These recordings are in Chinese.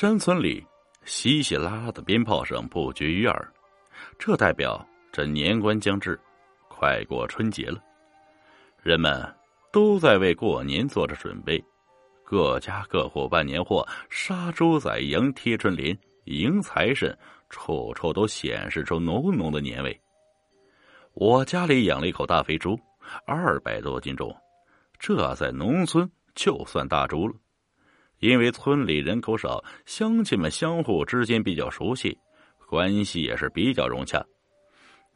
山村里稀稀拉拉的鞭炮声不绝于耳，这代表这年关将至，快过春节了。人们都在为过年做着准备，各家各户办年货，杀猪宰羊，贴春联，迎财神，处处都显示出浓浓的年味。我家里养了一口大肥猪，二百多斤重，这在农村就算大猪了。因为村里人口少，乡亲们相互之间比较熟悉，关系也是比较融洽，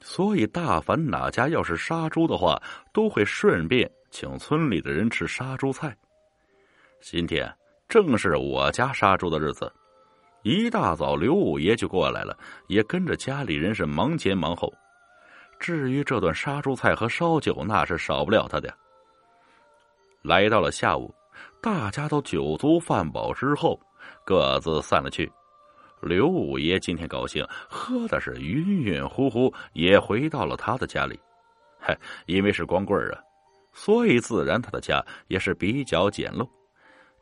所以大凡哪家要是杀猪的话，都会顺便请村里的人吃杀猪菜。今天正是我家杀猪的日子，一大早刘五爷就过来了，也跟着家里人是忙前忙后。至于这顿杀猪菜和烧酒，那是少不了他的。来到了下午。大家都酒足饭饱之后，各自散了去。刘五爷今天高兴，喝的是晕晕乎乎，也回到了他的家里。嘿，因为是光棍啊，所以自然他的家也是比较简陋，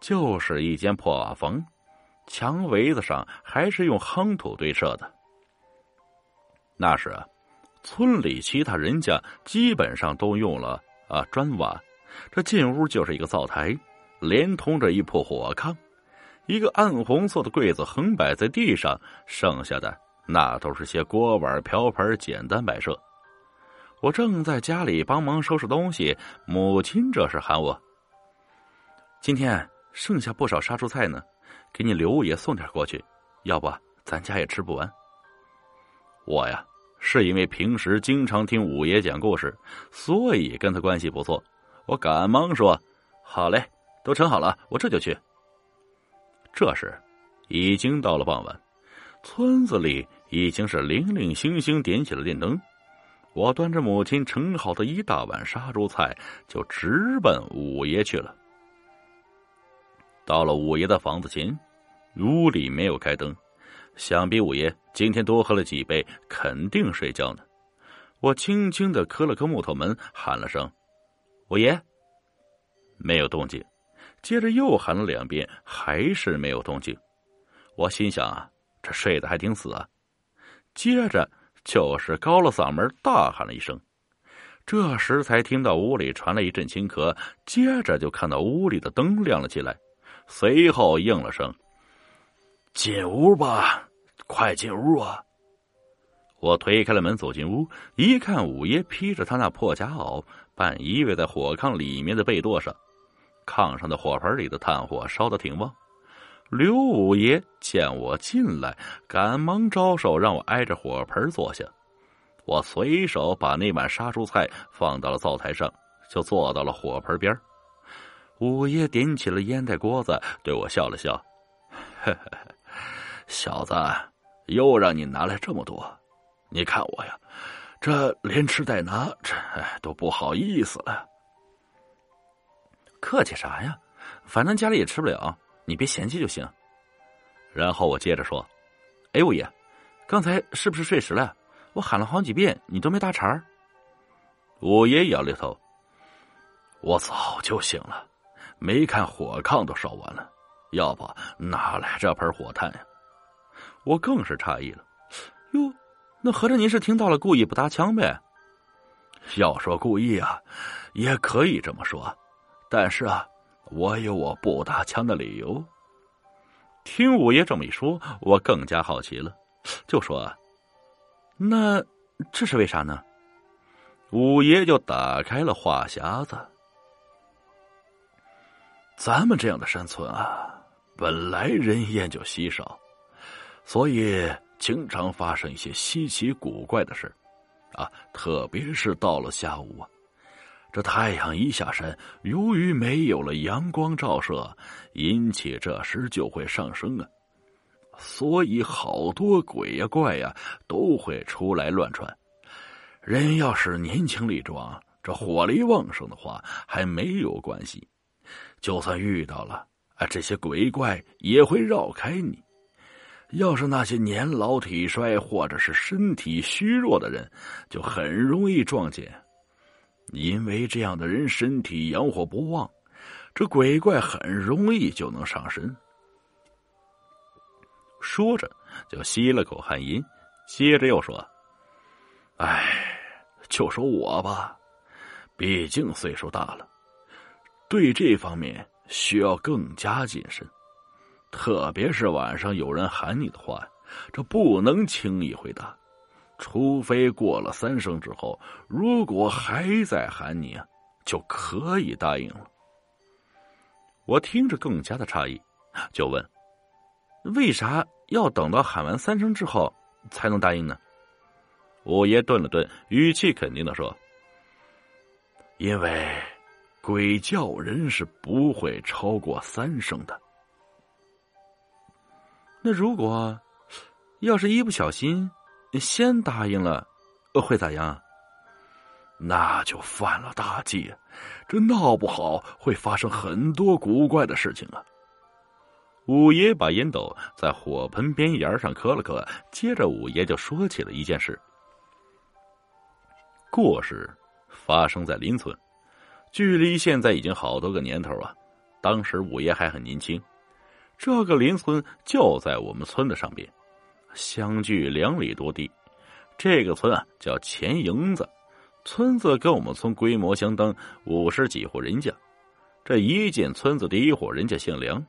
就是一间破瓦房，墙围子上还是用夯土堆设的。那时啊，村里其他人家基本上都用了啊砖瓦，这进屋就是一个灶台。连通着一破火炕，一个暗红色的柜子横摆在地上，剩下的那都是些锅碗瓢盆，简单摆设。我正在家里帮忙收拾东西，母亲这时喊我：“今天剩下不少杀猪菜呢，给你刘爷送点过去，要不咱家也吃不完。”我呀，是因为平时经常听五爷讲故事，所以跟他关系不错。我赶忙说：“好嘞。”都盛好了，我这就去。这时，已经到了傍晚，村子里已经是零零星星点起了电灯。我端着母亲盛好的一大碗杀猪菜，就直奔五爷去了。到了五爷的房子前，屋里没有开灯，想必五爷今天多喝了几杯，肯定睡觉呢。我轻轻的磕了磕木头门，喊了声“五爷”，没有动静。接着又喊了两遍，还是没有动静。我心想啊，这睡得还挺死啊。接着就是高了嗓门大喊了一声，这时才听到屋里传来一阵轻咳，接着就看到屋里的灯亮了起来，随后应了声：“进屋吧，快进屋啊！”我推开了门，走进屋，一看五爷披着他那破夹袄，半依偎在火炕里面的被垛上。炕上的火盆里的炭火烧得挺旺，刘五爷见我进来，赶忙招手让我挨着火盆坐下。我随手把那碗杀猪菜放到了灶台上，就坐到了火盆边五爷点起了烟袋锅子，对我笑了笑：“嘿嘿，小子，又让你拿来这么多，你看我呀，这连吃带拿，这都不好意思了。”客气啥呀？反正家里也吃不了，你别嫌弃就行。然后我接着说：“哎，五爷，刚才是不是睡实了？我喊了好几遍，你都没搭茬。”五爷摇摇头：“我早就醒了，没看火炕都烧完了，要不哪来这盆火炭呀？”我更是诧异了：“哟，那合着您是听到了故意不搭腔呗？”要说故意啊，也可以这么说。但是啊，我有我不打枪的理由。听五爷这么一说，我更加好奇了，就说：“那这是为啥呢？”五爷就打开了话匣子。咱们这样的山村啊，本来人烟就稀少，所以经常发生一些稀奇古怪的事啊，特别是到了下午啊。这太阳一下山，由于没有了阳光照射，阴气这时就会上升啊，所以好多鬼呀怪呀都会出来乱窜。人要是年轻力壮，这火力旺盛的话，还没有关系；就算遇到了啊，这些鬼怪也会绕开你。要是那些年老体衰或者是身体虚弱的人，就很容易撞见。因为这样的人身体阳火不旺，这鬼怪很容易就能上身。说着就吸了口旱烟，接着又说：“哎，就说我吧，毕竟岁数大了，对这方面需要更加谨慎。特别是晚上有人喊你的话，这不能轻易回答，除非过了三声之后，如果还在喊你，就可以答应了。”我听着更加的诧异，就问：“为啥要等到喊完三声之后才能答应呢？”五爷顿了顿，语气肯定的说：“因为鬼叫人是不会超过三声的。那如果要是一不小心先答应了，会咋样？”那就犯了大忌，这闹不好会发生很多古怪的事情啊！五爷把烟斗在火盆边沿上磕了磕，接着五爷就说起了一件事。故事发生在邻村，距离现在已经好多个年头啊。当时五爷还很年轻，这个邻村就在我们村的上边，相距两里多地。这个村啊叫钱营子。村子跟我们村规模相当，五十几户人家。这一进村子，第一户人家姓梁。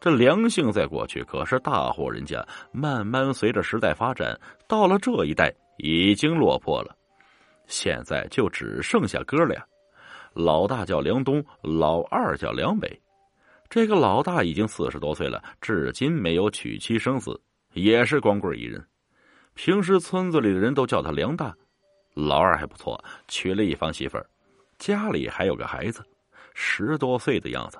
这梁姓在过去可是大户人家，慢慢随着时代发展，到了这一代已经落魄了。现在就只剩下哥俩，老大叫梁东，老二叫梁北。这个老大已经四十多岁了，至今没有娶妻生子，也是光棍一人。平时村子里的人都叫他梁大。老二还不错，娶了一房媳妇儿，家里还有个孩子，十多岁的样子。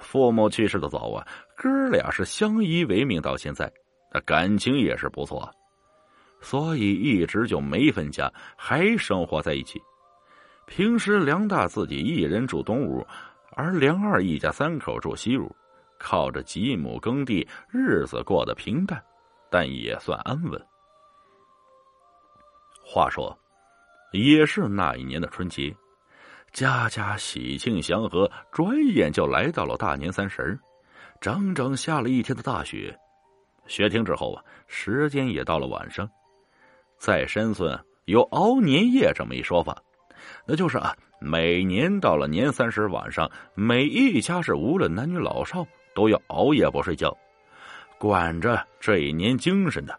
父母去世的早啊，哥俩是相依为命到现在，那感情也是不错，所以一直就没分家，还生活在一起。平时梁大自己一人住东屋，而梁二一家三口住西屋，靠着几亩耕地，日子过得平淡，但也算安稳。话说，也是那一年的春节，家家喜庆祥和，转眼就来到了大年三十整整下了一天的大雪。雪停之后啊，时间也到了晚上，在山村有熬年夜这么一说法，那就是啊，每年到了年三十晚上，每一家是无论男女老少都要熬夜不睡觉，管着这一年精神的。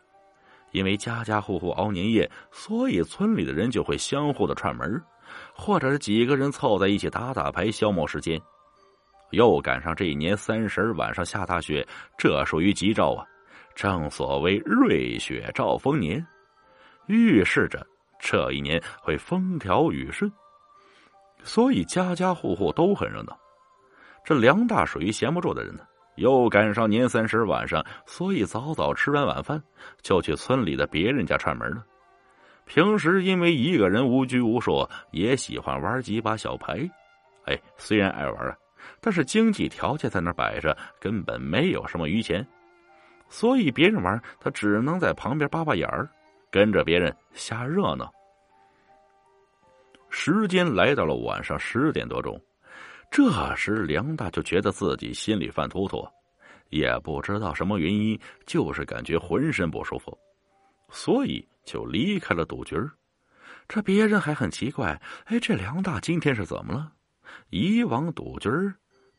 因为家家户户熬年夜，所以村里的人就会相互的串门，或者是几个人凑在一起打打牌消磨时间。又赶上这一年三十晚上下大雪，这属于吉兆啊！正所谓瑞雪兆丰年，预示着这一年会风调雨顺，所以家家户户都很热闹。这梁大属于闲不住的人呢。又赶上年三十晚上，所以早早吃完晚饭，就去村里的别人家串门了。平时因为一个人无拘无束，也喜欢玩几把小牌。哎，虽然爱玩啊，但是经济条件在那摆着，根本没有什么余钱，所以别人玩，他只能在旁边扒扒眼儿，跟着别人瞎热闹。时间来到了晚上十点多钟。这时，梁大就觉得自己心里犯突突，也不知道什么原因，就是感觉浑身不舒服，所以就离开了赌局这别人还很奇怪，哎，这梁大今天是怎么了？以往赌局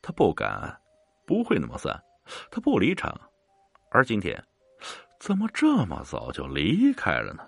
他不敢，不会那么散，他不离场，而今天怎么这么早就离开了呢？